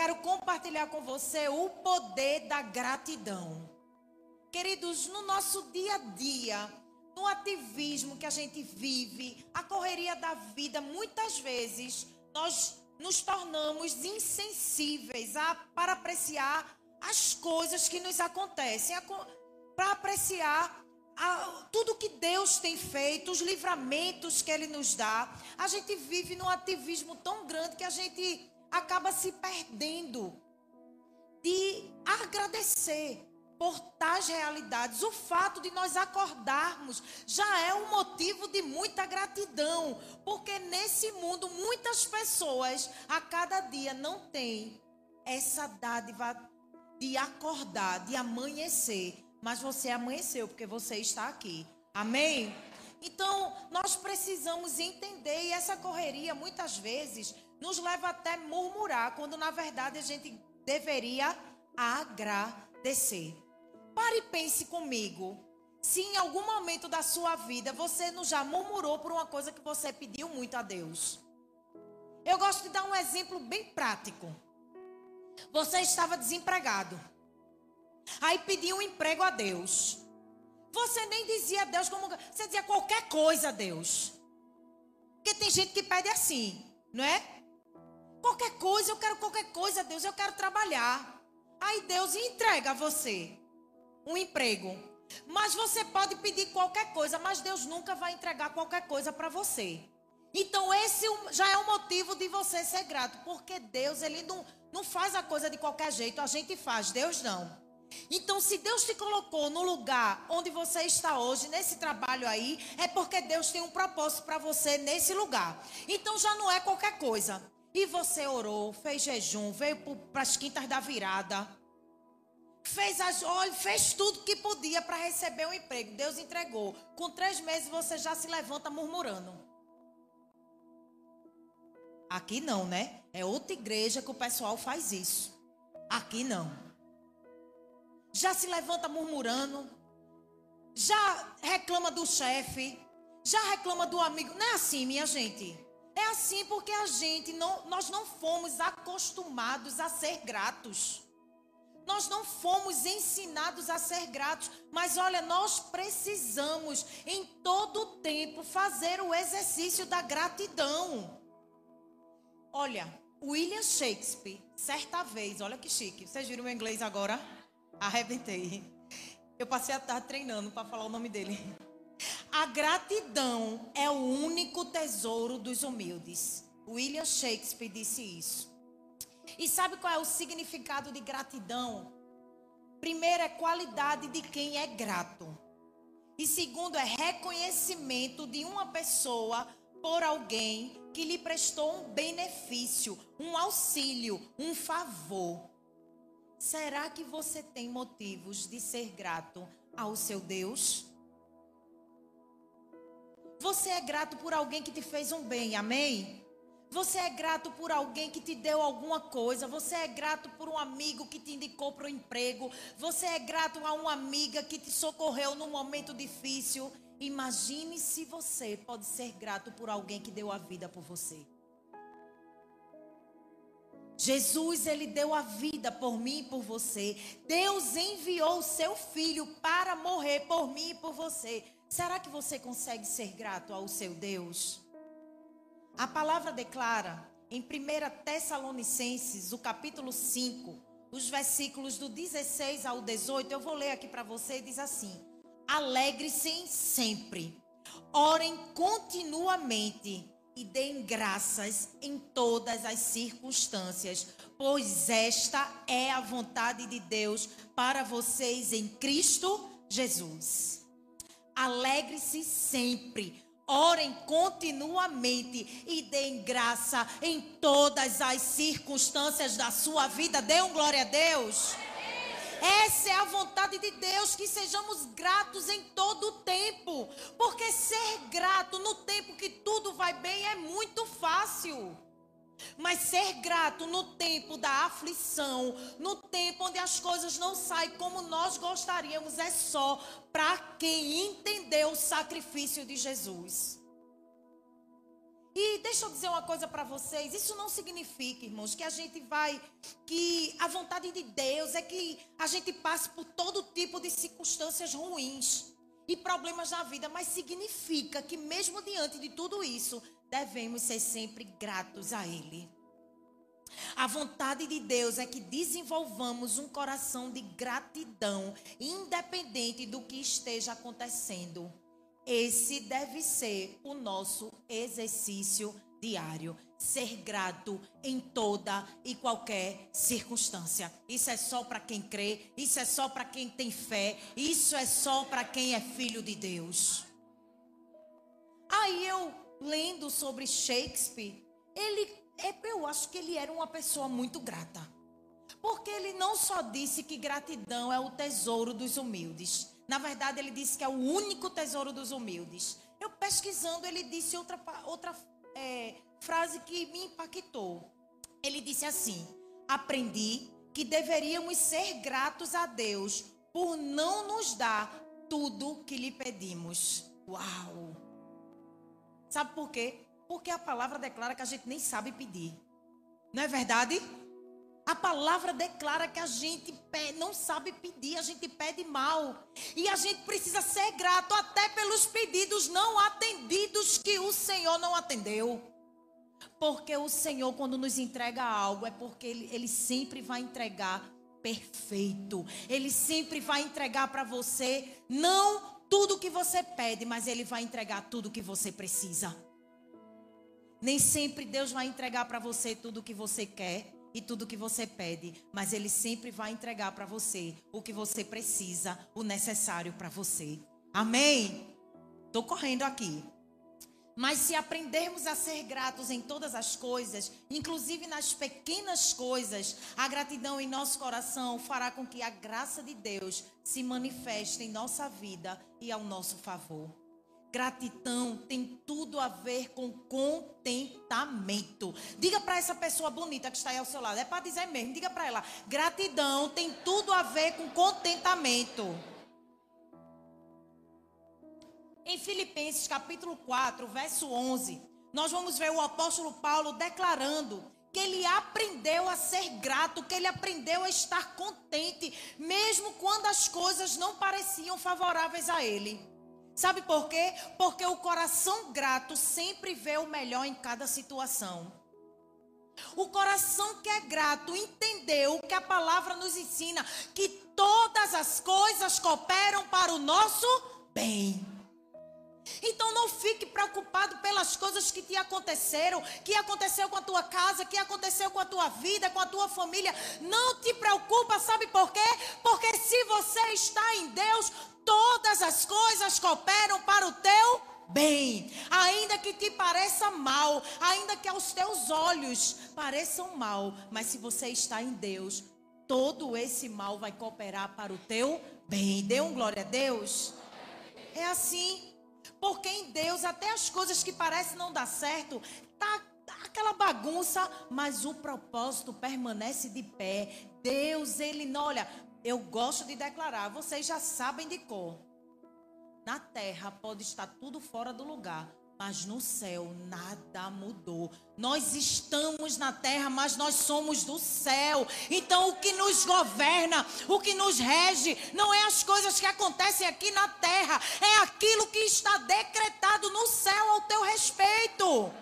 quero compartilhar com você o poder da gratidão. Queridos, no nosso dia a dia, no ativismo que a gente vive, a correria da vida, muitas vezes nós nos tornamos insensíveis a, para apreciar as coisas que nos acontecem, para apreciar a, tudo que Deus tem feito, os livramentos que Ele nos dá. A gente vive num ativismo tão grande que a gente acaba se perdendo de agradecer por tais realidades. O fato de nós acordarmos já é um motivo de muita gratidão, porque nesse mundo muitas pessoas a cada dia não têm essa dádiva de acordar, de amanhecer, mas você amanheceu porque você está aqui. Amém? Então, nós precisamos entender e essa correria muitas vezes nos leva até murmurar, quando na verdade a gente deveria agradecer. Pare e pense comigo. Se em algum momento da sua vida você não já murmurou por uma coisa que você pediu muito a Deus. Eu gosto de dar um exemplo bem prático. Você estava desempregado. Aí pediu um emprego a Deus. Você nem dizia a Deus como. Você dizia qualquer coisa a Deus. Porque tem gente que pede assim, não é? Qualquer coisa, eu quero qualquer coisa, Deus, eu quero trabalhar. Aí Deus entrega a você um emprego. Mas você pode pedir qualquer coisa, mas Deus nunca vai entregar qualquer coisa para você. Então esse já é um motivo de você ser grato, porque Deus ele não, não faz a coisa de qualquer jeito, a gente faz, Deus não. Então, se Deus te colocou no lugar onde você está hoje, nesse trabalho aí, é porque Deus tem um propósito para você nesse lugar. Então, já não é qualquer coisa. E você orou, fez jejum, veio para as quintas da virada, fez as olha, fez tudo que podia para receber um emprego. Deus entregou. Com três meses você já se levanta murmurando. Aqui não, né? É outra igreja que o pessoal faz isso. Aqui não. Já se levanta murmurando. Já reclama do chefe. Já reclama do amigo. Não é assim, minha gente. É assim porque a gente não, nós não fomos acostumados a ser gratos. Nós não fomos ensinados a ser gratos, mas olha, nós precisamos em todo tempo fazer o exercício da gratidão. Olha, William Shakespeare, certa vez, olha que chique, vocês viram o inglês agora? Arrebentei. Eu passei a tarde treinando para falar o nome dele. A gratidão é o único tesouro dos humildes. William Shakespeare disse isso. E sabe qual é o significado de gratidão? Primeiro é qualidade de quem é grato. E segundo é reconhecimento de uma pessoa por alguém que lhe prestou um benefício, um auxílio, um favor. Será que você tem motivos de ser grato ao seu Deus? Você é grato por alguém que te fez um bem, amém? Você é grato por alguém que te deu alguma coisa. Você é grato por um amigo que te indicou para o emprego. Você é grato a uma amiga que te socorreu num momento difícil. Imagine se você pode ser grato por alguém que deu a vida por você. Jesus, ele deu a vida por mim e por você. Deus enviou o seu filho para morrer por mim e por você. Será que você consegue ser grato ao seu Deus? A palavra declara em 1 Tessalonicenses, o capítulo 5, os versículos do 16 ao 18, eu vou ler aqui para você, diz assim: Alegre-se sempre, orem continuamente e deem graças em todas as circunstâncias, pois esta é a vontade de Deus para vocês em Cristo Jesus. Alegre-se sempre Orem continuamente e deem graça em todas as circunstâncias da sua vida. Dê um glória a Deus. Essa é a vontade de Deus, que sejamos gratos em todo o tempo. Porque ser grato no tempo que tudo vai bem é muito fácil. Mas ser grato no tempo da aflição, no tempo onde as coisas não saem como nós gostaríamos, é só para quem entendeu o sacrifício de Jesus. E deixa eu dizer uma coisa para vocês, isso não significa, irmãos, que a gente vai que a vontade de Deus é que a gente passe por todo tipo de circunstâncias ruins e problemas na vida, mas significa que mesmo diante de tudo isso, devemos ser sempre gratos a ele. A vontade de Deus é que desenvolvamos um coração de gratidão, independente do que esteja acontecendo. Esse deve ser o nosso exercício diário. Ser grato em toda e qualquer circunstância. Isso é só para quem crê, isso é só para quem tem fé, isso é só para quem é filho de Deus. Aí eu, lendo sobre Shakespeare, ele é, eu acho que ele era uma pessoa muito grata. Porque ele não só disse que gratidão é o tesouro dos humildes. Na verdade, ele disse que é o único tesouro dos humildes. Eu pesquisando, ele disse outra, outra é, frase que me impactou. Ele disse assim: Aprendi que deveríamos ser gratos a Deus por não nos dar tudo que lhe pedimos. Uau! Sabe por quê? Porque a palavra declara que a gente nem sabe pedir. Não é verdade? A palavra declara que a gente não sabe pedir, a gente pede mal. E a gente precisa ser grato até pelos pedidos não atendidos que o Senhor não atendeu. Porque o Senhor, quando nos entrega algo, é porque Ele, ele sempre vai entregar perfeito. Ele sempre vai entregar para você, não tudo que você pede, mas Ele vai entregar tudo que você precisa. Nem sempre Deus vai entregar para você tudo o que você quer e tudo o que você pede, mas Ele sempre vai entregar para você o que você precisa, o necessário para você. Amém? Estou correndo aqui. Mas se aprendermos a ser gratos em todas as coisas, inclusive nas pequenas coisas, a gratidão em nosso coração fará com que a graça de Deus se manifeste em nossa vida e ao nosso favor. Gratidão tem tudo a ver com contentamento. Diga para essa pessoa bonita que está aí ao seu lado, é para dizer mesmo, diga para ela: gratidão tem tudo a ver com contentamento. Em Filipenses capítulo 4, verso 11, nós vamos ver o apóstolo Paulo declarando que ele aprendeu a ser grato, que ele aprendeu a estar contente, mesmo quando as coisas não pareciam favoráveis a ele. Sabe por quê? Porque o coração grato sempre vê o melhor em cada situação. O coração que é grato entendeu que a palavra nos ensina que todas as coisas cooperam para o nosso bem. Então não fique preocupado pelas coisas que te aconteceram, que aconteceu com a tua casa, que aconteceu com a tua vida, com a tua família. Não te preocupa, sabe por quê? Porque se você está em Deus, todas as coisas cooperam para o teu bem. Ainda que te pareça mal, ainda que aos teus olhos pareçam mal, mas se você está em Deus, todo esse mal vai cooperar para o teu bem. Dê um glória a Deus. É assim. Porque em Deus, até as coisas que parecem não dar certo, tá aquela bagunça, mas o propósito permanece de pé. Deus, ele não, olha, eu gosto de declarar, vocês já sabem de cor. Na terra pode estar tudo fora do lugar, mas no céu nada mudou. Nós estamos na terra, mas nós somos do céu. Então o que nos governa, o que nos rege, não é as coisas que acontecem aqui na terra, é aquilo que está decretado no céu ao teu respeito.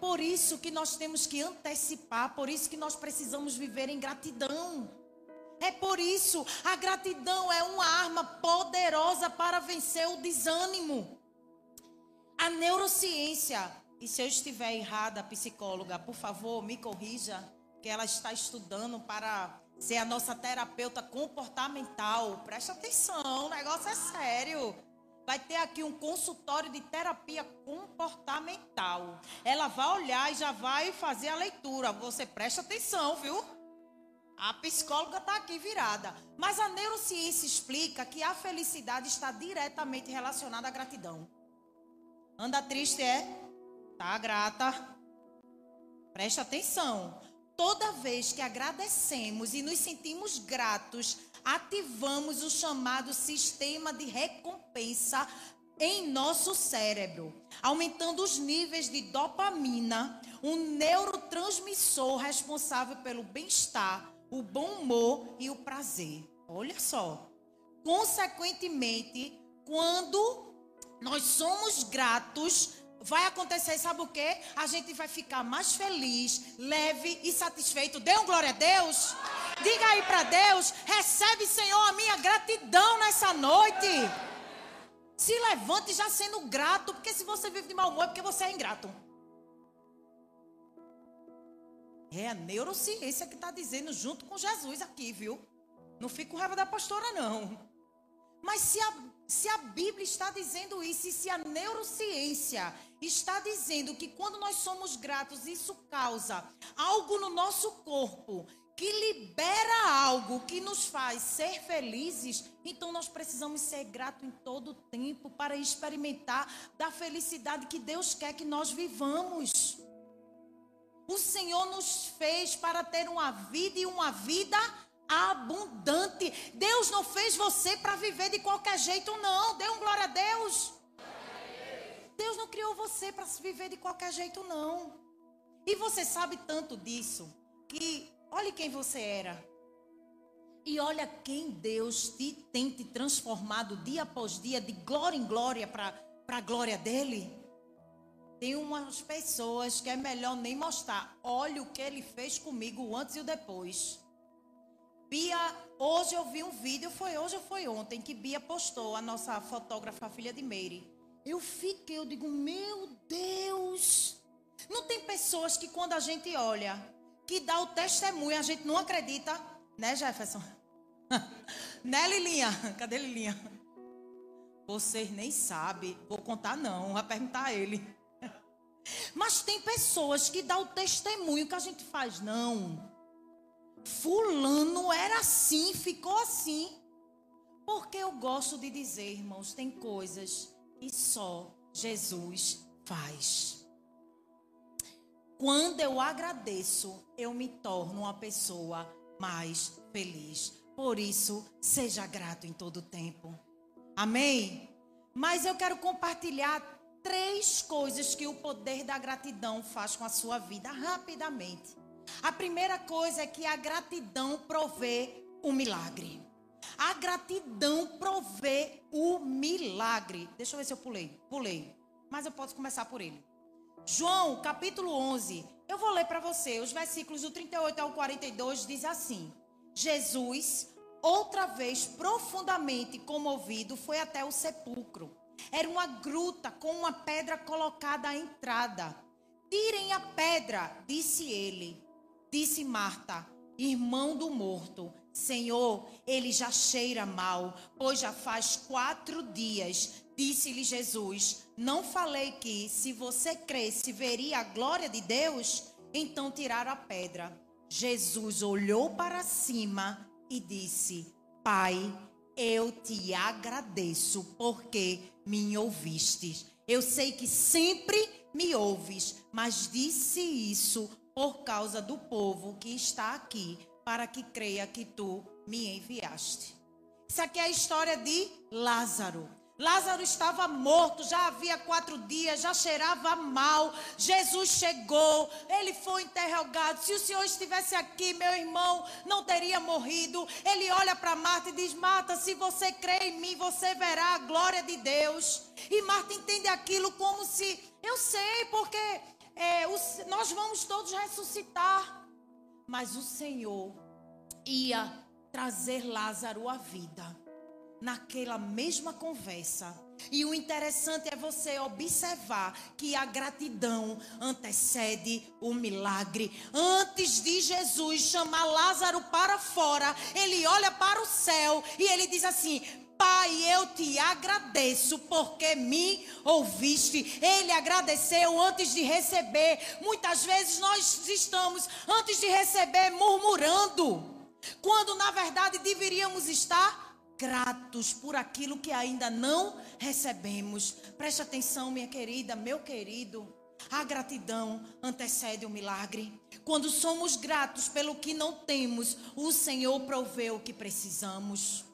Por isso que nós temos que antecipar, por isso que nós precisamos viver em gratidão. É por isso, a gratidão é uma arma poderosa para vencer o desânimo. A neurociência, e se eu estiver errada, psicóloga, por favor, me corrija, que ela está estudando para ser a nossa terapeuta comportamental. Presta atenção, o negócio é sério. Vai ter aqui um consultório de terapia comportamental. Ela vai olhar e já vai fazer a leitura. Você presta atenção, viu? A psicóloga está aqui virada. Mas a neurociência explica que a felicidade está diretamente relacionada à gratidão. Anda triste é? Tá grata. Presta atenção. Toda vez que agradecemos e nos sentimos gratos, ativamos o chamado sistema de recompensa em nosso cérebro, aumentando os níveis de dopamina, um neurotransmissor responsável pelo bem-estar, o bom humor e o prazer. Olha só. Consequentemente, quando nós somos gratos, vai acontecer, sabe o quê? A gente vai ficar mais feliz, leve e satisfeito. Dê um glória a Deus. Diga aí para Deus: recebe, Senhor, a minha gratidão nessa noite. Se levante já sendo grato, porque se você vive de mau humor é porque você é ingrato. É a neurociência que está dizendo junto com Jesus aqui, viu? Não fico com raiva da pastora, não. Mas se a, se a Bíblia está dizendo isso, e se a neurociência está dizendo que quando nós somos gratos, isso causa algo no nosso corpo que libera algo que nos faz ser felizes, então nós precisamos ser gratos em todo o tempo para experimentar da felicidade que Deus quer que nós vivamos. O Senhor nos fez para ter uma vida e uma vida abundante. Deus não fez você para viver de qualquer jeito, não. Dê um glória a Deus. Deus não criou você para viver de qualquer jeito, não. E você sabe tanto disso que olhe quem você era. E olha quem Deus te, tem te transformado dia após dia, de glória em glória, para a glória dele. Tem umas pessoas que é melhor nem mostrar. Olha o que ele fez comigo antes e o depois. Bia, hoje eu vi um vídeo, foi hoje ou foi ontem, que Bia postou, a nossa fotógrafa, a filha de Meire. Eu fiquei, eu digo, meu Deus. Não tem pessoas que quando a gente olha, que dá o testemunho, a gente não acredita, né, Jefferson? né, Lilinha? Cadê Lilinha? Vocês nem sabem, vou contar não, vai perguntar a ele. Mas tem pessoas que dá o testemunho que a gente faz, não. Fulano era assim, ficou assim. Porque eu gosto de dizer, irmãos, tem coisas que só Jesus faz. Quando eu agradeço, eu me torno uma pessoa mais feliz. Por isso, seja grato em todo tempo. Amém? Mas eu quero compartilhar três coisas que o poder da gratidão faz com a sua vida rapidamente. A primeira coisa é que a gratidão provê o milagre. A gratidão provê o milagre. Deixa eu ver se eu pulei. Pulei. Mas eu posso começar por ele. João, capítulo 11. Eu vou ler para você. Os versículos do 38 ao 42 diz assim: Jesus, outra vez profundamente comovido, foi até o sepulcro. Era uma gruta com uma pedra colocada à entrada. Tirem a pedra, disse ele. Disse Marta, irmão do morto: Senhor, ele já cheira mal, pois já faz quatro dias. Disse-lhe Jesus: Não falei que, se você cresce, veria a glória de Deus? Então tiraram a pedra. Jesus olhou para cima e disse: Pai, eu te agradeço porque me ouviste. Eu sei que sempre me ouves, mas disse isso por causa do povo que está aqui, para que creia que tu me enviaste. Isso aqui é a história de Lázaro. Lázaro estava morto, já havia quatro dias, já cheirava mal. Jesus chegou, ele foi interrogado. Se o Senhor estivesse aqui, meu irmão não teria morrido. Ele olha para Marta e diz: Marta, se você crê em mim, você verá a glória de Deus. E Marta entende aquilo como se, eu sei, porque é, nós vamos todos ressuscitar. Mas o Senhor ia trazer Lázaro à vida naquela mesma conversa. E o interessante é você observar que a gratidão antecede o milagre. Antes de Jesus chamar Lázaro para fora, ele olha para o céu e ele diz assim: Pai, eu te agradeço porque me ouviste. Ele agradeceu antes de receber. Muitas vezes nós estamos, antes de receber, murmurando, quando na verdade deveríamos estar gratos por aquilo que ainda não recebemos. Preste atenção, minha querida, meu querido. A gratidão antecede o milagre. Quando somos gratos pelo que não temos, o Senhor proveu o que precisamos.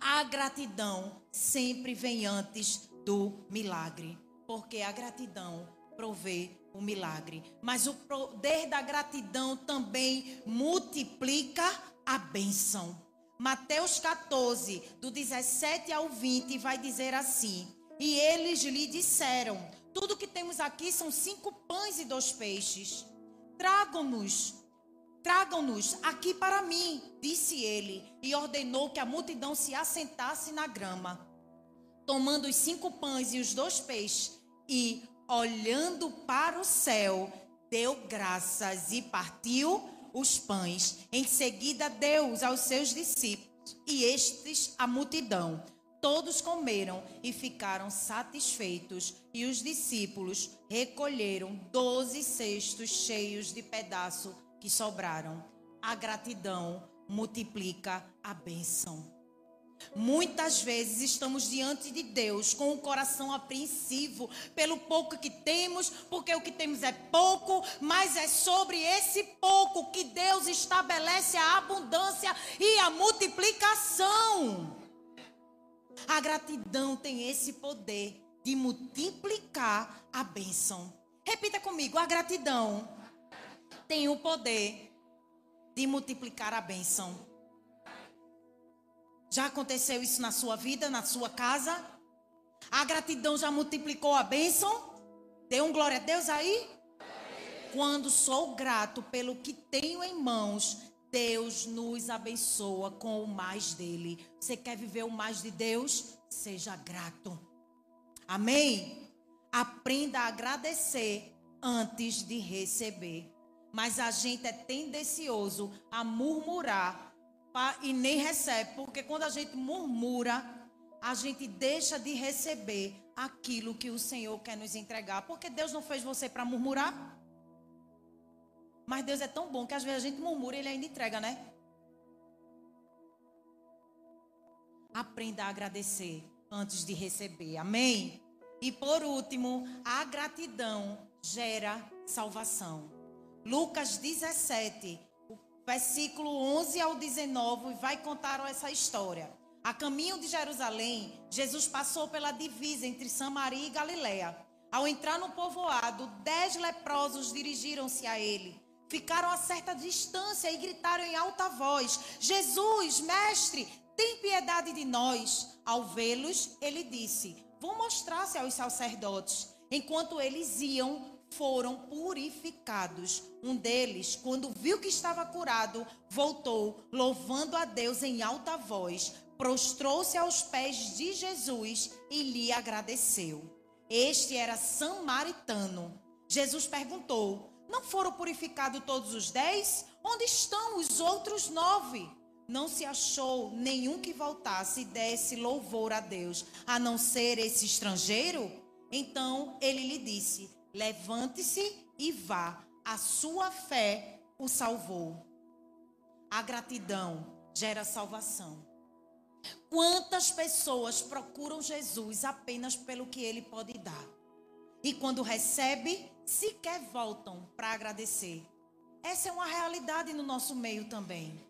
A gratidão sempre vem antes do milagre, porque a gratidão provê o milagre. Mas o poder da gratidão também multiplica a bênção. Mateus 14, do 17 ao 20, vai dizer assim: E eles lhe disseram: Tudo que temos aqui são cinco pães e dois peixes. Tragam-nos, tragam-nos aqui para mim, disse ele, e ordenou que a multidão se assentasse na grama. Tomando os cinco pães e os dois peixes, e olhando para o céu, deu graças e partiu os pães. Em seguida, deu-os aos seus discípulos, e estes a multidão. Todos comeram e ficaram satisfeitos, e os discípulos recolheram doze cestos cheios de pedaço que sobraram. A gratidão multiplica a bênção. Muitas vezes estamos diante de Deus com o coração apreensivo pelo pouco que temos, porque o que temos é pouco, mas é sobre esse pouco que Deus estabelece a abundância e a multiplicação. A gratidão tem esse poder de multiplicar a bênção. Repita comigo: a gratidão tem o poder de multiplicar a bênção. Já aconteceu isso na sua vida, na sua casa? A gratidão já multiplicou a bênção? Dê um glória a Deus aí? Quando sou grato pelo que tenho em mãos, Deus nos abençoa com o mais dele. Você quer viver o mais de Deus? Seja grato. Amém? Aprenda a agradecer antes de receber. Mas a gente é tendencioso a murmurar e nem recebe, porque quando a gente murmura, a gente deixa de receber aquilo que o Senhor quer nos entregar. Porque Deus não fez você para murmurar? Mas Deus é tão bom que às vezes a gente murmura e Ele ainda entrega, né? Aprenda a agradecer antes de receber. Amém? E por último, a gratidão gera salvação. Lucas 17, versículo 11 ao 19, vai contar essa história. A caminho de Jerusalém, Jesus passou pela divisa entre Samaria e Galiléia. Ao entrar no povoado, dez leprosos dirigiram-se a ele. Ficaram a certa distância e gritaram em alta voz: Jesus, mestre, tem piedade de nós. Ao vê-los, ele disse: Vou mostrar-se aos sacerdotes. Enquanto eles iam, foram purificados. Um deles, quando viu que estava curado, voltou, louvando a Deus em alta voz, prostrou-se aos pés de Jesus e lhe agradeceu. Este era samaritano. Jesus perguntou: Não foram purificados todos os dez? Onde estão os outros nove? Não se achou nenhum que voltasse e desse louvor a Deus, a não ser esse estrangeiro? Então ele lhe disse: Levante-se e vá. A sua fé o salvou. A gratidão gera salvação. Quantas pessoas procuram Jesus apenas pelo que ele pode dar? E quando recebe, sequer voltam para agradecer. Essa é uma realidade no nosso meio também.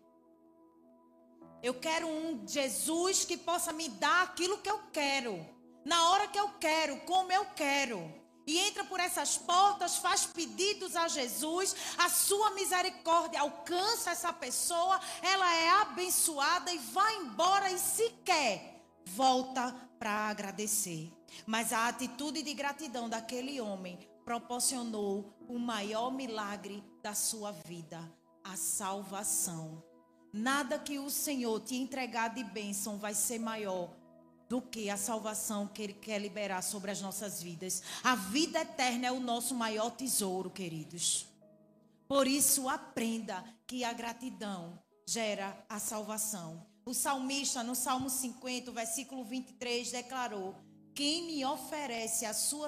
Eu quero um Jesus que possa me dar aquilo que eu quero, na hora que eu quero, como eu quero e entra por essas portas, faz pedidos a Jesus, a sua misericórdia alcança essa pessoa, ela é abençoada e vai embora e sequer volta para agradecer. Mas a atitude de gratidão daquele homem proporcionou o maior milagre da sua vida, a salvação. Nada que o Senhor te entregar de bênção vai ser maior do que a salvação que Ele quer liberar sobre as nossas vidas. A vida eterna é o nosso maior tesouro, queridos. Por isso, aprenda que a gratidão gera a salvação. O salmista, no Salmo 50, versículo 23, declarou: Quem me oferece a sua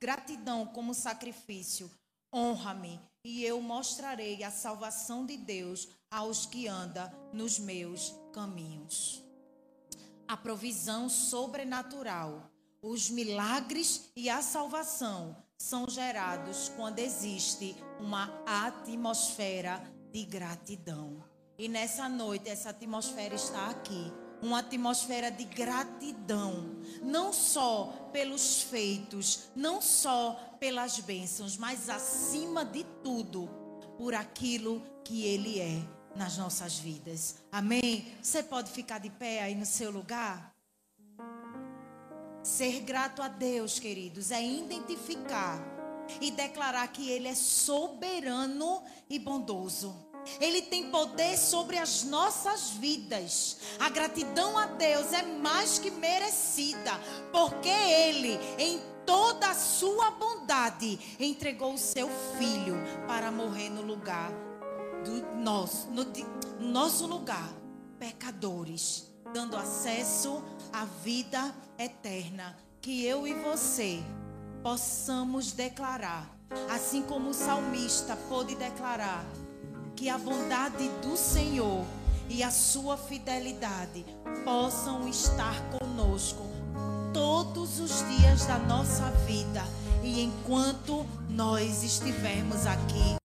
gratidão como sacrifício, honra-me, e eu mostrarei a salvação de Deus aos que andam nos meus caminhos a provisão sobrenatural. Os milagres e a salvação são gerados quando existe uma atmosfera de gratidão. E nessa noite, essa atmosfera está aqui. uma atmosfera de gratidão, não só pelos feitos, não só pelas bênçãos, mas acima de tudo, por aquilo que Ele é nas nossas vidas. Amém? Você pode ficar de pé aí no seu lugar? Ser grato a Deus, queridos, é identificar e declarar que Ele é soberano e bondoso. Ele tem poder sobre as nossas vidas. A gratidão a Deus é mais que merecida, porque Ele, em toda a sua bondade, entregou o seu filho para morrer no lugar do nosso, no, no nosso lugar, pecadores, dando acesso à vida eterna. Que eu e você possamos declarar, assim como o salmista pôde declarar que a bondade do Senhor e a sua fidelidade possam estar conosco todos os dias da nossa vida e enquanto nós estivermos aqui